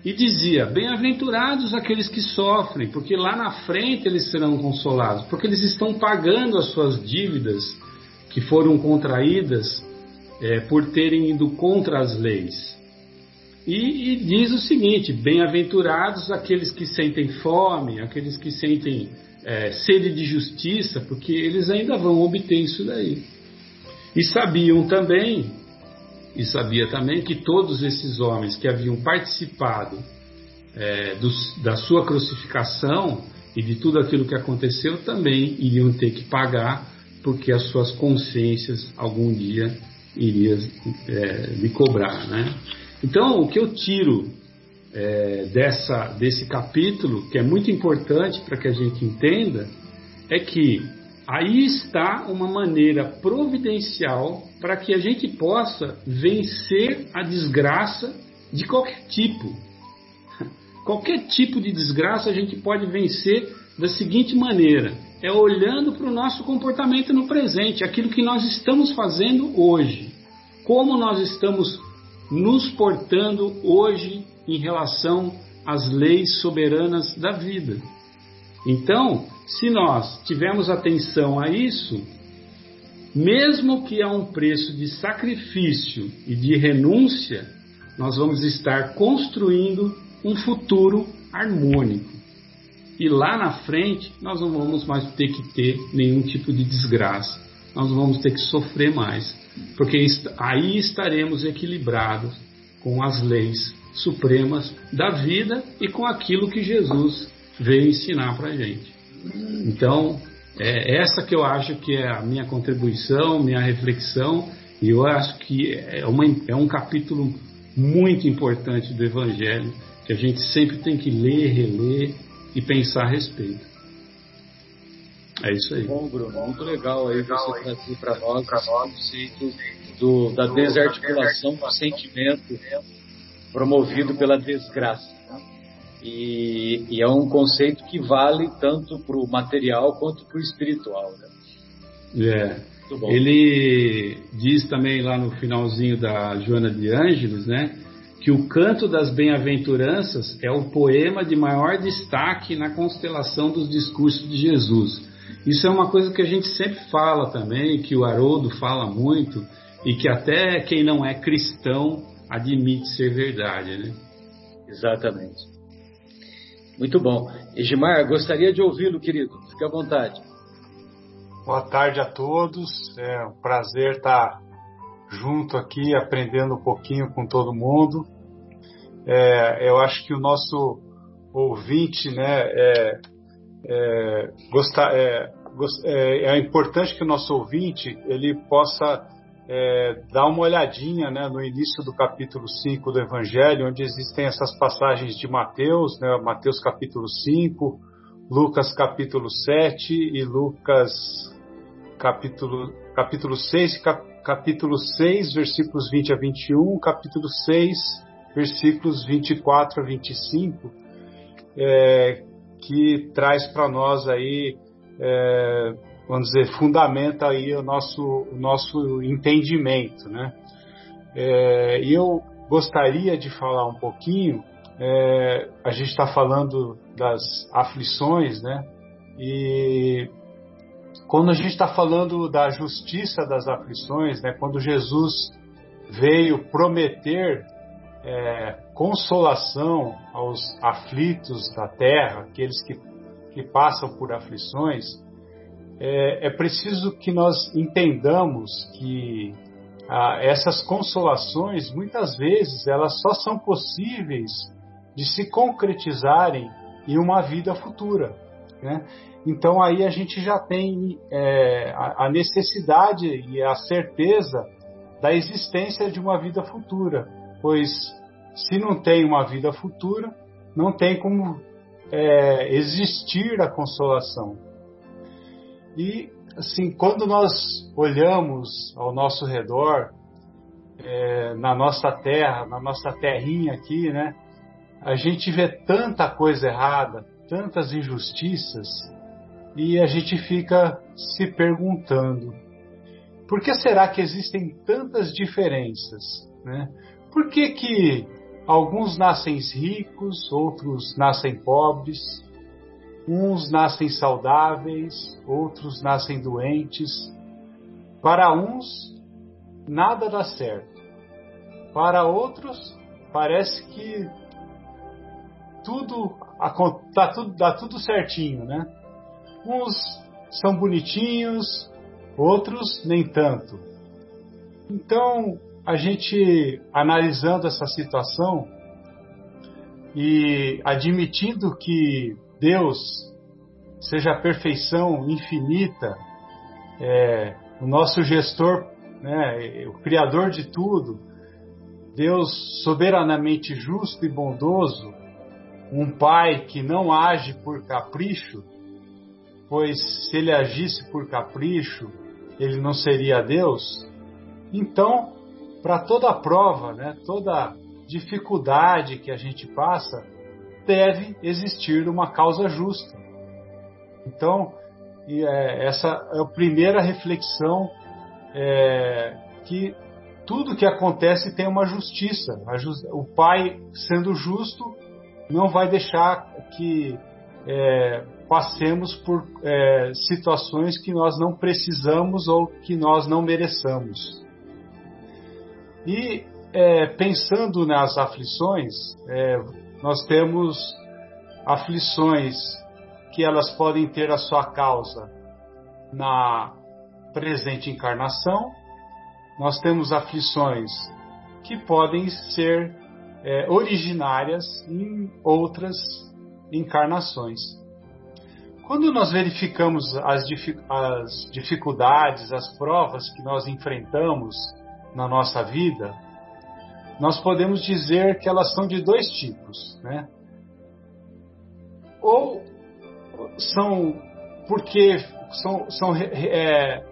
e dizia: Bem-aventurados aqueles que sofrem, porque lá na frente eles serão consolados, porque eles estão pagando as suas dívidas que foram contraídas é, por terem ido contra as leis. E, e diz o seguinte: Bem-aventurados aqueles que sentem fome, aqueles que sentem é, sede de justiça, porque eles ainda vão obter isso daí. E sabiam também, e sabia também que todos esses homens que haviam participado é, da sua crucificação e de tudo aquilo que aconteceu também iriam ter que pagar, porque as suas consciências algum dia iriam é, lhe cobrar, né? Então, o que eu tiro é, dessa, desse capítulo, que é muito importante para que a gente entenda, é que aí está uma maneira providencial para que a gente possa vencer a desgraça de qualquer tipo. Qualquer tipo de desgraça a gente pode vencer da seguinte maneira: é olhando para o nosso comportamento no presente, aquilo que nós estamos fazendo hoje, como nós estamos nos portando hoje em relação às leis soberanas da vida. Então, se nós tivermos atenção a isso, mesmo que a um preço de sacrifício e de renúncia, nós vamos estar construindo um futuro harmônico. e lá na frente nós não vamos mais ter que ter nenhum tipo de desgraça. Nós não vamos ter que sofrer mais, porque aí estaremos equilibrados com as leis supremas da vida e com aquilo que Jesus veio ensinar para a gente. Então, é essa que eu acho que é a minha contribuição, minha reflexão, e eu acho que é, uma, é um capítulo muito importante do Evangelho que a gente sempre tem que ler, reler e pensar a respeito. É isso aí. Bom, Bruno, muito legal aí você trazer para nós o conceito do, da desarticulação do sentimento promovido pela desgraça. E, e, é um conceito que vale tanto para o material quanto para o espiritual. Né? É. Ele diz também lá no finalzinho da Joana de Ângeles, né, que o canto das bem-aventuranças é o poema de maior destaque na constelação dos discursos de Jesus. Isso é uma coisa que a gente sempre fala também, que o Haroldo fala muito e que até quem não é cristão admite ser verdade, né? Exatamente. Muito bom. Egimar, gostaria de ouvi-lo, querido. Fique à vontade. Boa tarde a todos. É um prazer estar junto aqui, aprendendo um pouquinho com todo mundo. É, eu acho que o nosso ouvinte, né, é, é, gostar, é, é, é importante que o nosso ouvinte ele possa é, dar uma olhadinha né, no início do capítulo 5 do Evangelho, onde existem essas passagens de Mateus, né, Mateus capítulo 5, Lucas capítulo 7 e Lucas capítulo, capítulo 6, cap, capítulo 6, versículos 20 a 21, capítulo 6, versículos 24 a 25, é, que traz para nós aí, é, vamos dizer, fundamenta aí o nosso, o nosso entendimento, né? É, e eu gostaria de falar um pouquinho, é, a gente está falando das aflições, né? E quando a gente está falando da justiça das aflições, né, quando Jesus veio prometer é, consolação aos aflitos da terra, aqueles que, que passam por aflições, é, é preciso que nós entendamos que ah, essas consolações, muitas vezes, elas só são possíveis de se concretizarem em uma vida futura. Né? Então aí a gente já tem é, a necessidade e a certeza da existência de uma vida futura, pois se não tem uma vida futura, não tem como é, existir a consolação. E assim, quando nós olhamos ao nosso redor, é, na nossa terra, na nossa terrinha aqui, né, a gente vê tanta coisa errada, tantas injustiças, e a gente fica se perguntando: por que será que existem tantas diferenças? Né? Por que, que alguns nascem ricos, outros nascem pobres, uns nascem saudáveis, outros nascem doentes? Para uns, nada dá certo. Para outros, parece que tudo, dá tudo, dá tudo certinho, né? Uns são bonitinhos, outros nem tanto. Então, a gente analisando essa situação e admitindo que Deus seja a perfeição infinita, é, o nosso gestor, né, o Criador de tudo, Deus soberanamente justo e bondoso, um Pai que não age por capricho, pois se ele agisse por capricho, ele não seria Deus. Então, para toda prova, né, toda dificuldade que a gente passa, deve existir uma causa justa. Então, é, essa é a primeira reflexão é, que tudo que acontece tem uma justiça. o Pai, sendo justo, não vai deixar que é, passemos por é, situações que nós não precisamos ou que nós não mereçamos. E é, pensando nas aflições, é, nós temos aflições que elas podem ter a sua causa na presente encarnação, nós temos aflições que podem ser é, originárias em outras encarnações. Quando nós verificamos as, as dificuldades, as provas que nós enfrentamos na nossa vida, nós podemos dizer que elas são de dois tipos, né? Ou são porque são, são é,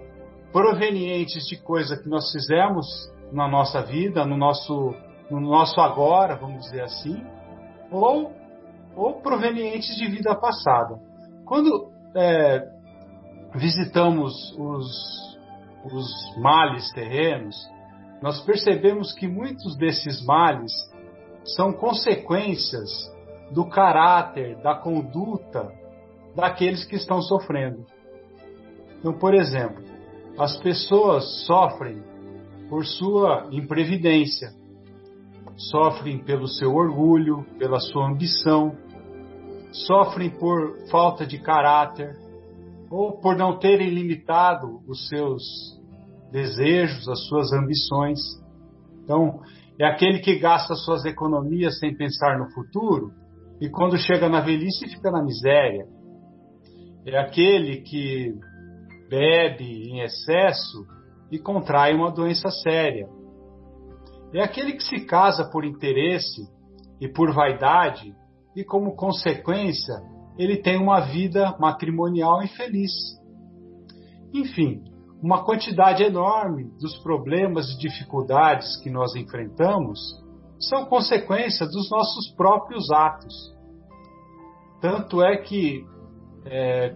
provenientes de coisa que nós fizemos na nossa vida, no nosso, no nosso agora, vamos dizer assim, ou, ou provenientes de vida passada. Quando é, visitamos os, os males terrenos, nós percebemos que muitos desses males são consequências do caráter, da conduta daqueles que estão sofrendo. Então, por exemplo, as pessoas sofrem por sua imprevidência, sofrem pelo seu orgulho, pela sua ambição, sofrem por falta de caráter ou por não terem limitado os seus desejos, as suas ambições. Então, é aquele que gasta suas economias sem pensar no futuro e quando chega na velhice fica na miséria. É aquele que bebe em excesso e contrai uma doença séria. É aquele que se casa por interesse e por vaidade e, como consequência, ele tem uma vida matrimonial infeliz. Enfim, uma quantidade enorme dos problemas e dificuldades que nós enfrentamos são consequência dos nossos próprios atos. Tanto é que é,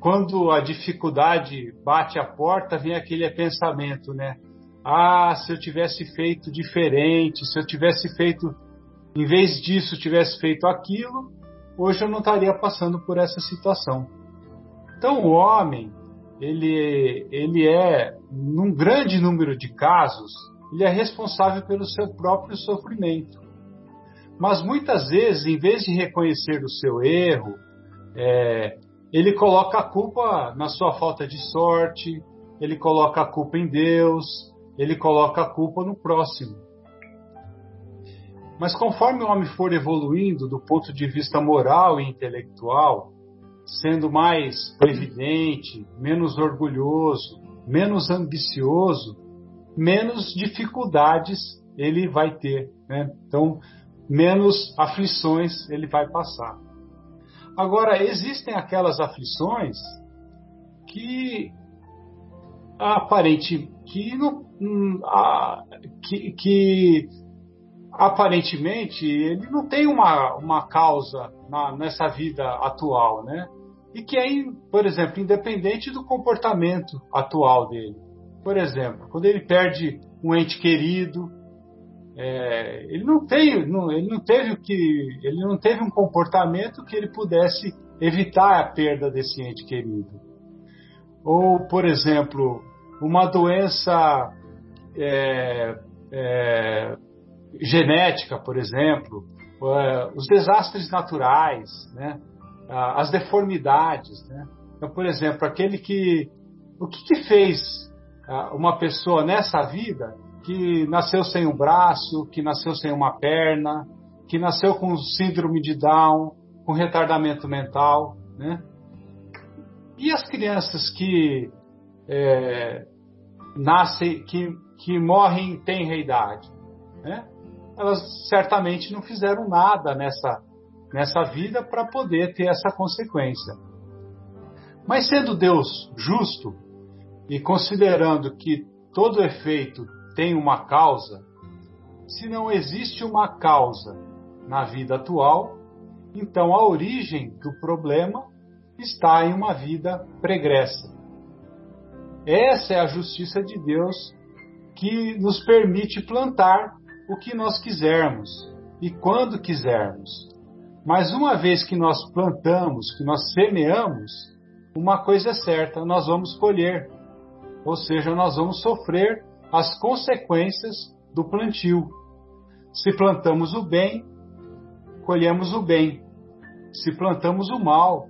quando a dificuldade bate a porta, vem aquele pensamento, né? Ah, se eu tivesse feito diferente, se eu tivesse feito, em vez disso, tivesse feito aquilo, hoje eu não estaria passando por essa situação. Então, o homem, ele, ele é, num grande número de casos, ele é responsável pelo seu próprio sofrimento. Mas muitas vezes, em vez de reconhecer o seu erro, é, ele coloca a culpa na sua falta de sorte, ele coloca a culpa em Deus, ele coloca a culpa no próximo. Mas conforme o homem for evoluindo do ponto de vista moral e intelectual, sendo mais previdente, menos orgulhoso, menos ambicioso, menos dificuldades ele vai ter. Né? Então, menos aflições ele vai passar. Agora, existem aquelas aflições que aparente que, não, hum, que, que aparentemente ele não tem uma, uma causa na, nessa vida atual, né? E que é, por exemplo, independente do comportamento atual dele. Por exemplo, quando ele perde um ente querido, é, ele não tem, não, ele não teve que, ele não teve um comportamento que ele pudesse evitar a perda desse ente querido. Ou, por exemplo, uma doença é, é, genética, por exemplo, é, os desastres naturais, né? As deformidades. Né? Então, por exemplo, aquele que. O que, que fez uma pessoa nessa vida que nasceu sem um braço, que nasceu sem uma perna, que nasceu com síndrome de Down, com retardamento mental, né? E as crianças que é, nascem, que, que morrem em tenra idade, né? Elas certamente não fizeram nada nessa, nessa vida para poder ter essa consequência. Mas sendo Deus justo e considerando que todo efeito tem uma causa, se não existe uma causa na vida atual, então a origem do problema está em uma vida pregressa. Essa é a justiça de Deus que nos permite plantar o que nós quisermos e quando quisermos. Mas uma vez que nós plantamos, que nós semeamos, uma coisa é certa, nós vamos colher. Ou seja, nós vamos sofrer as consequências do plantio. Se plantamos o bem, colhemos o bem. Se plantamos o mal,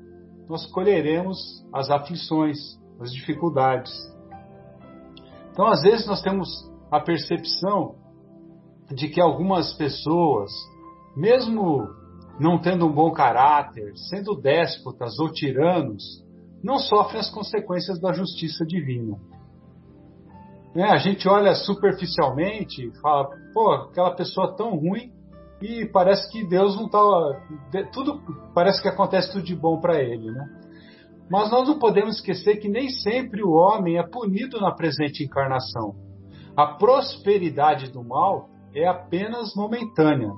nós colheremos as aflições, as dificuldades. Então, às vezes, nós temos a percepção de que algumas pessoas, mesmo não tendo um bom caráter, sendo déspotas ou tiranos, não sofrem as consequências da justiça divina. Né? A gente olha superficialmente e fala, pô, aquela pessoa tão ruim e parece que Deus não está. Tudo parece que acontece tudo de bom para ele, né? Mas nós não podemos esquecer que nem sempre o homem é punido na presente encarnação. A prosperidade do mal é apenas momentânea.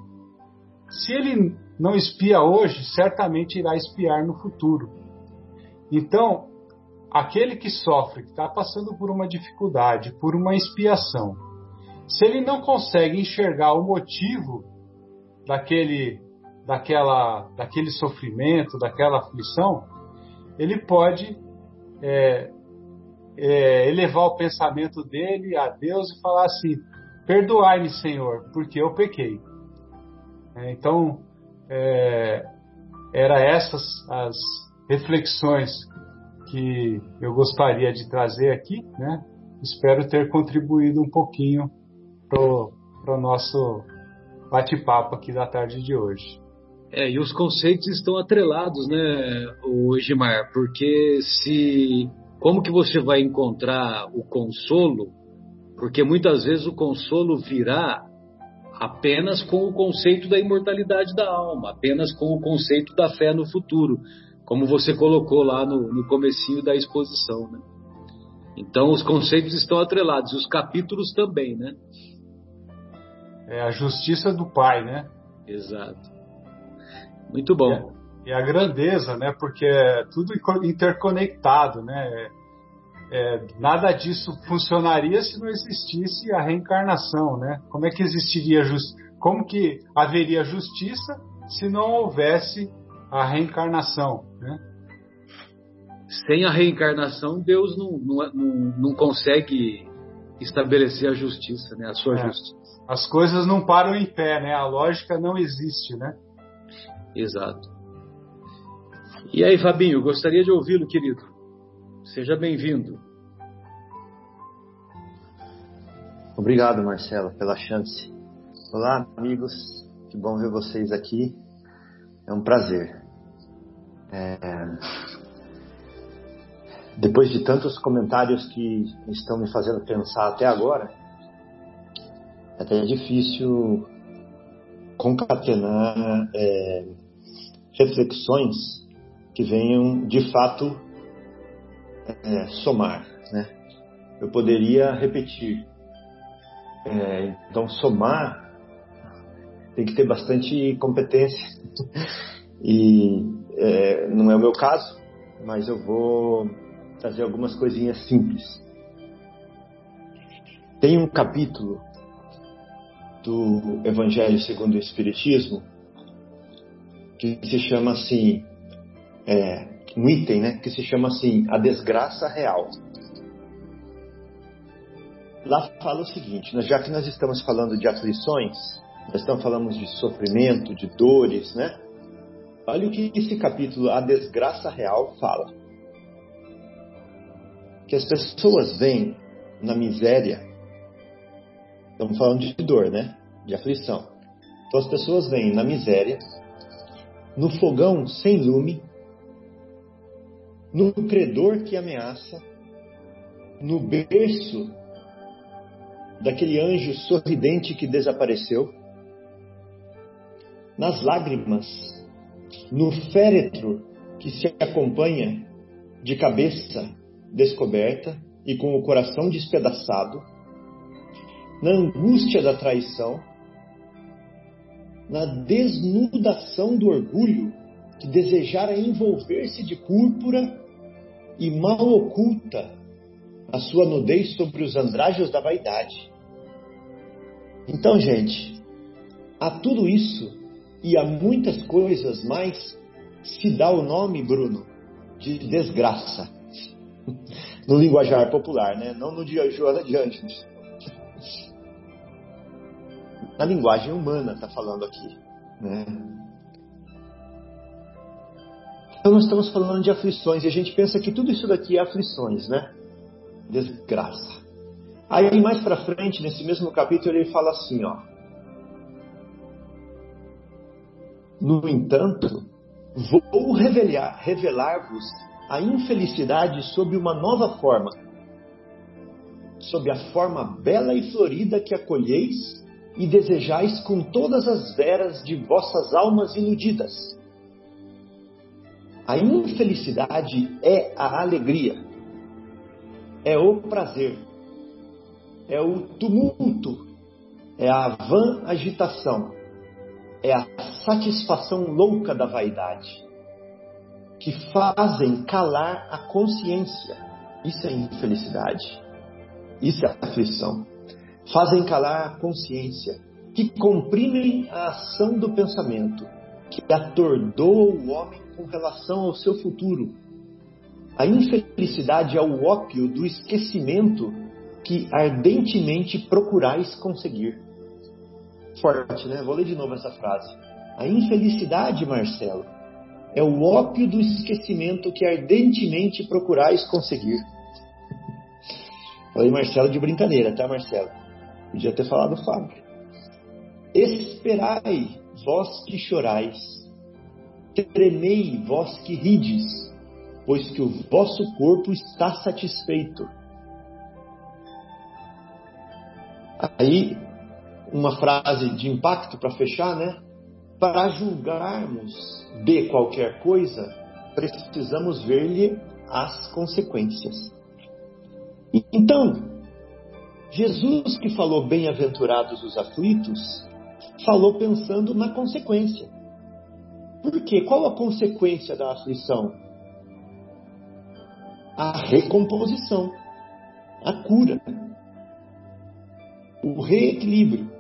Se ele não espia hoje, certamente irá espiar no futuro. Então, aquele que sofre, que está passando por uma dificuldade, por uma expiação, se ele não consegue enxergar o motivo daquele, daquela, daquele sofrimento, daquela aflição, ele pode é, é, elevar o pensamento dele a Deus e falar assim: Perdoai-me, Senhor, porque eu pequei. É, então, é, era essas as reflexões que eu gostaria de trazer aqui, né? Espero ter contribuído um pouquinho para o nosso bate-papo aqui da tarde de hoje. É, e os conceitos estão atrelados, né, o Egimar? Porque se. Como que você vai encontrar o consolo? Porque muitas vezes o consolo virá apenas com o conceito da imortalidade da alma, apenas com o conceito da fé no futuro, como você colocou lá no, no comecinho da exposição, né? Então os conceitos estão atrelados, os capítulos também, né? É a justiça do Pai, né? Exato. Muito bom. E a, e a grandeza, né? Porque é tudo interconectado, né? É, nada disso funcionaria se não existisse a reencarnação, né? Como é que existiria como que haveria justiça se não houvesse a reencarnação, né? Sem a reencarnação, Deus não, não, não, não consegue estabelecer a justiça, né? A sua é. justiça. As coisas não param em pé, né? A lógica não existe, né? Exato. E aí, Fabinho, gostaria de ouvi-lo, querido. Seja bem-vindo. Obrigado, Marcelo, pela chance. Olá, amigos. Que bom ver vocês aqui. É um prazer. É... Depois de tantos comentários que estão me fazendo pensar até agora, é até difícil concatenar é, reflexões que venham de fato é, somar. Né? Eu poderia repetir. É, então, somar tem que ter bastante competência. e é, não é o meu caso, mas eu vou trazer algumas coisinhas simples. Tem um capítulo do Evangelho segundo o Espiritismo que se chama assim, é, um item, né, que se chama assim, a desgraça real. Lá fala o seguinte, já que nós estamos falando de aflições, nós estamos falando de sofrimento, de dores, né? Olha o que esse capítulo, a desgraça real, fala. Que as pessoas veem na miséria Estamos falando de dor, né? De aflição. Então as pessoas vêm na miséria, no fogão sem lume, no credor que ameaça, no berço daquele anjo sorridente que desapareceu, nas lágrimas, no féretro que se acompanha de cabeça descoberta e com o coração despedaçado, na angústia da traição, na desnudação do orgulho que desejara envolver-se de púrpura e mal oculta a sua nudez sobre os andrajos da vaidade. Então, gente, a tudo isso e a muitas coisas mais se dá o nome, Bruno, de desgraça. [LAUGHS] No linguajar popular, né? Não no dia Joana de Anjos [LAUGHS] na linguagem humana está falando aqui. Né? Então nós estamos falando de aflições e a gente pensa que tudo isso daqui é aflições, né? Desgraça. Aí mais para frente, nesse mesmo capítulo, ele fala assim, ó. No entanto, vou revelar-vos revelar a infelicidade sob uma nova forma, sob a forma bela e florida que acolheis e desejais com todas as veras de vossas almas iludidas. A infelicidade é a alegria, é o prazer, é o tumulto, é a vã agitação, é a satisfação louca da vaidade, que fazem calar a consciência. Isso é infelicidade. Isso é aflição. Fazem calar a consciência, que comprimem a ação do pensamento, que atordoa o homem com relação ao seu futuro. A infelicidade é o ópio do esquecimento que ardentemente procurais conseguir. Forte, né? Vou ler de novo essa frase. A infelicidade, Marcelo, é o ópio do esquecimento que ardentemente procurais conseguir. Falei Marcelo de brincadeira, tá, Marcelo? Podia ter falado Fábio. Esperai, vós que chorais, tremei, vós que rides, pois que o vosso corpo está satisfeito. Aí, uma frase de impacto para fechar, né? Para julgarmos de qualquer coisa, precisamos ver-lhe as consequências. Então, Jesus que falou bem-aventurados os aflitos, falou pensando na consequência. Por quê? Qual a consequência da aflição? A recomposição, a cura, o reequilíbrio.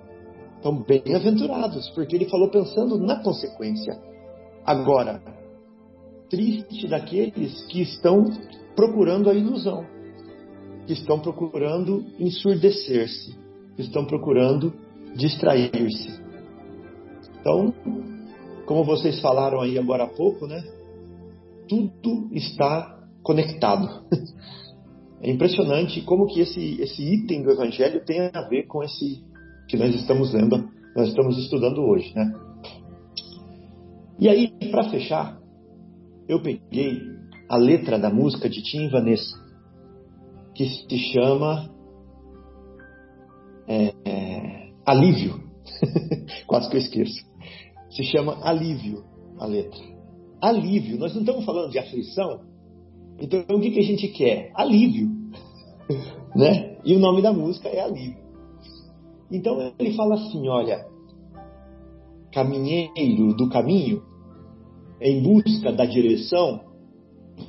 Então, bem-aventurados, porque ele falou pensando na consequência. Agora, triste daqueles que estão procurando a ilusão, que estão procurando ensurdecer-se, que estão procurando distrair-se. Então, como vocês falaram aí agora há pouco, né? Tudo está conectado. [LAUGHS] É impressionante como que esse, esse item do Evangelho tem a ver com esse que nós estamos lendo, nós estamos estudando hoje, né? E aí, para fechar, eu peguei a letra da música de Tim Vanessa, que se chama é, é, Alívio. [LAUGHS] Quase que eu esqueço. Se chama Alívio a letra. Alívio. Nós não estamos falando de aflição, então, o que, que a gente quer? Alívio. [LAUGHS] né? E o nome da música é Alívio. Então, ele fala assim: olha, caminheiro do caminho, em busca da direção,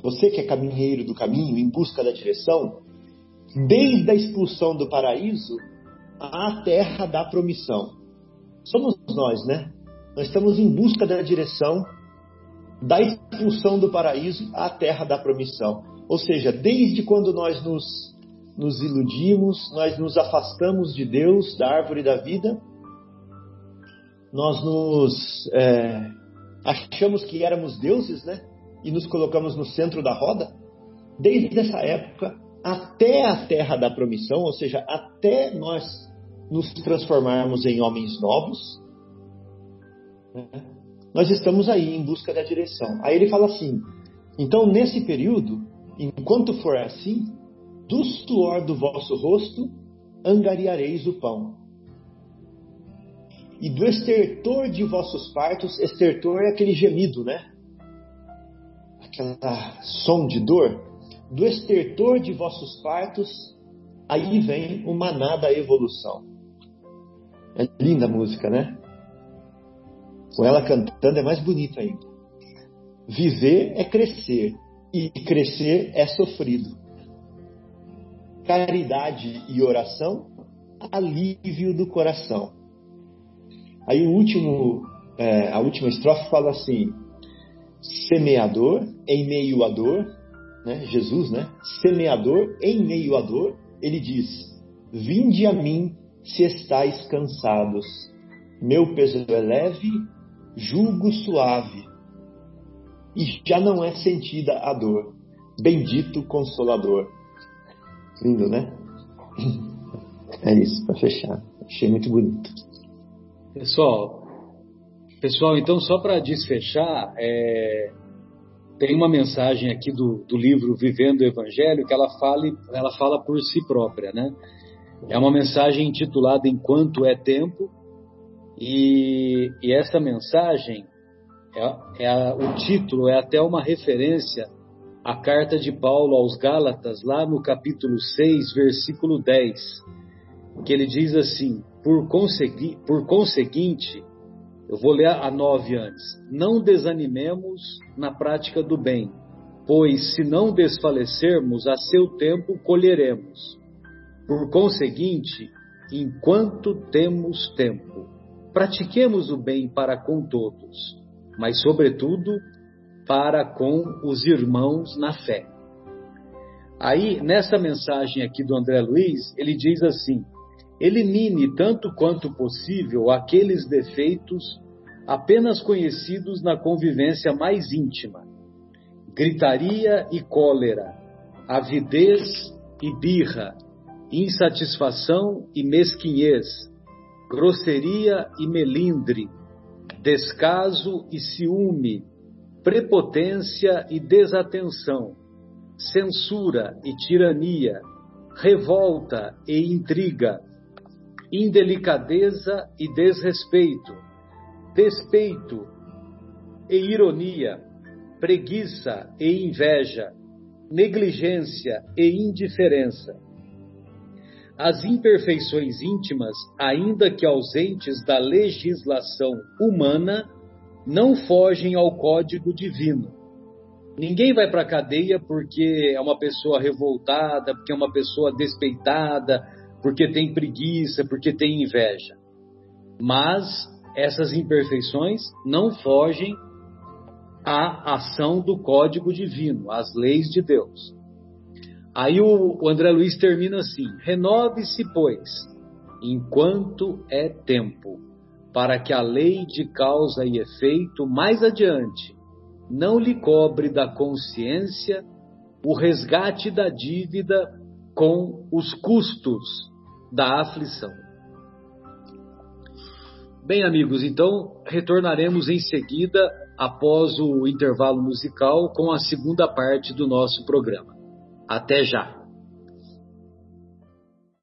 você que é caminheiro do caminho, em busca da direção, desde a expulsão do paraíso à terra da promissão. Somos nós, né? Nós estamos em busca da direção da expulsão do paraíso à terra da promissão. Ou seja, desde quando nós nos, nos iludimos, nós nos afastamos de Deus, da árvore da vida, nós nos é, achamos que éramos deuses, né? E nos colocamos no centro da roda. Desde essa época até a terra da promissão, ou seja, até nós nos transformarmos em homens novos? Nós estamos aí em busca da direção. Aí ele fala assim: então nesse período, enquanto for assim, do suor do vosso rosto angariareis o pão. E do estertor de vossos partos, estertor é aquele gemido, né? Aquela som de dor. Do estertor de vossos partos, aí vem o maná da evolução. É linda a música, né? Com ela cantando é mais bonito ainda. Viver é crescer e crescer é sofrido. Caridade e oração, alívio do coração. Aí o último, é, a última estrofe fala assim: semeador em meio à dor, né? Jesus, né? Semeador em meio à dor, ele diz: Vinde a mim se estáis cansados. Meu peso é leve, julgo suave. e já não é sentida a dor. Bendito Consolador. Lindo, né? [LAUGHS] É isso, para fechar. Achei muito bonito. Pessoal, pessoal, então só para desfechar, é, tem uma mensagem aqui do, do livro Vivendo o Evangelho que ela fala, ela fala por si própria, né? É uma mensagem intitulada Enquanto é Tempo, e, e essa mensagem, é, é o título é até uma referência à carta de Paulo aos Gálatas, lá no capítulo 6, versículo 10, que ele diz assim: Por, consegui, por conseguinte, eu vou ler a 9 antes. Não desanimemos na prática do bem, pois se não desfalecermos, a seu tempo colheremos. Por conseguinte, enquanto temos tempo, pratiquemos o bem para com todos, mas, sobretudo, para com os irmãos na fé. Aí, nessa mensagem aqui do André Luiz, ele diz assim: elimine tanto quanto possível aqueles defeitos apenas conhecidos na convivência mais íntima. Gritaria e cólera, avidez e birra, insatisfação e mesquinhez, grosseria e melindre, descaso e ciúme, prepotência e desatenção, censura e tirania, revolta e intriga, indelicadeza e desrespeito, despeito e ironia, preguiça e inveja, negligência e indiferença. As imperfeições íntimas, ainda que ausentes da legislação humana, não fogem ao código divino. Ninguém vai para a cadeia porque é uma pessoa revoltada, porque é uma pessoa despeitada, porque tem preguiça, porque tem inveja. Mas essas imperfeições não fogem à ação do código divino, às leis de Deus. Aí o, André Luiz termina assim: renove-se, pois, enquanto é tempo, para que a lei de causa e efeito mais adiante não lhe cobre da consciência o resgate da dívida com os custos da aflição. Bem, amigos, então retornaremos em seguida, após o intervalo musical, com a segunda parte do nosso programa. Até já!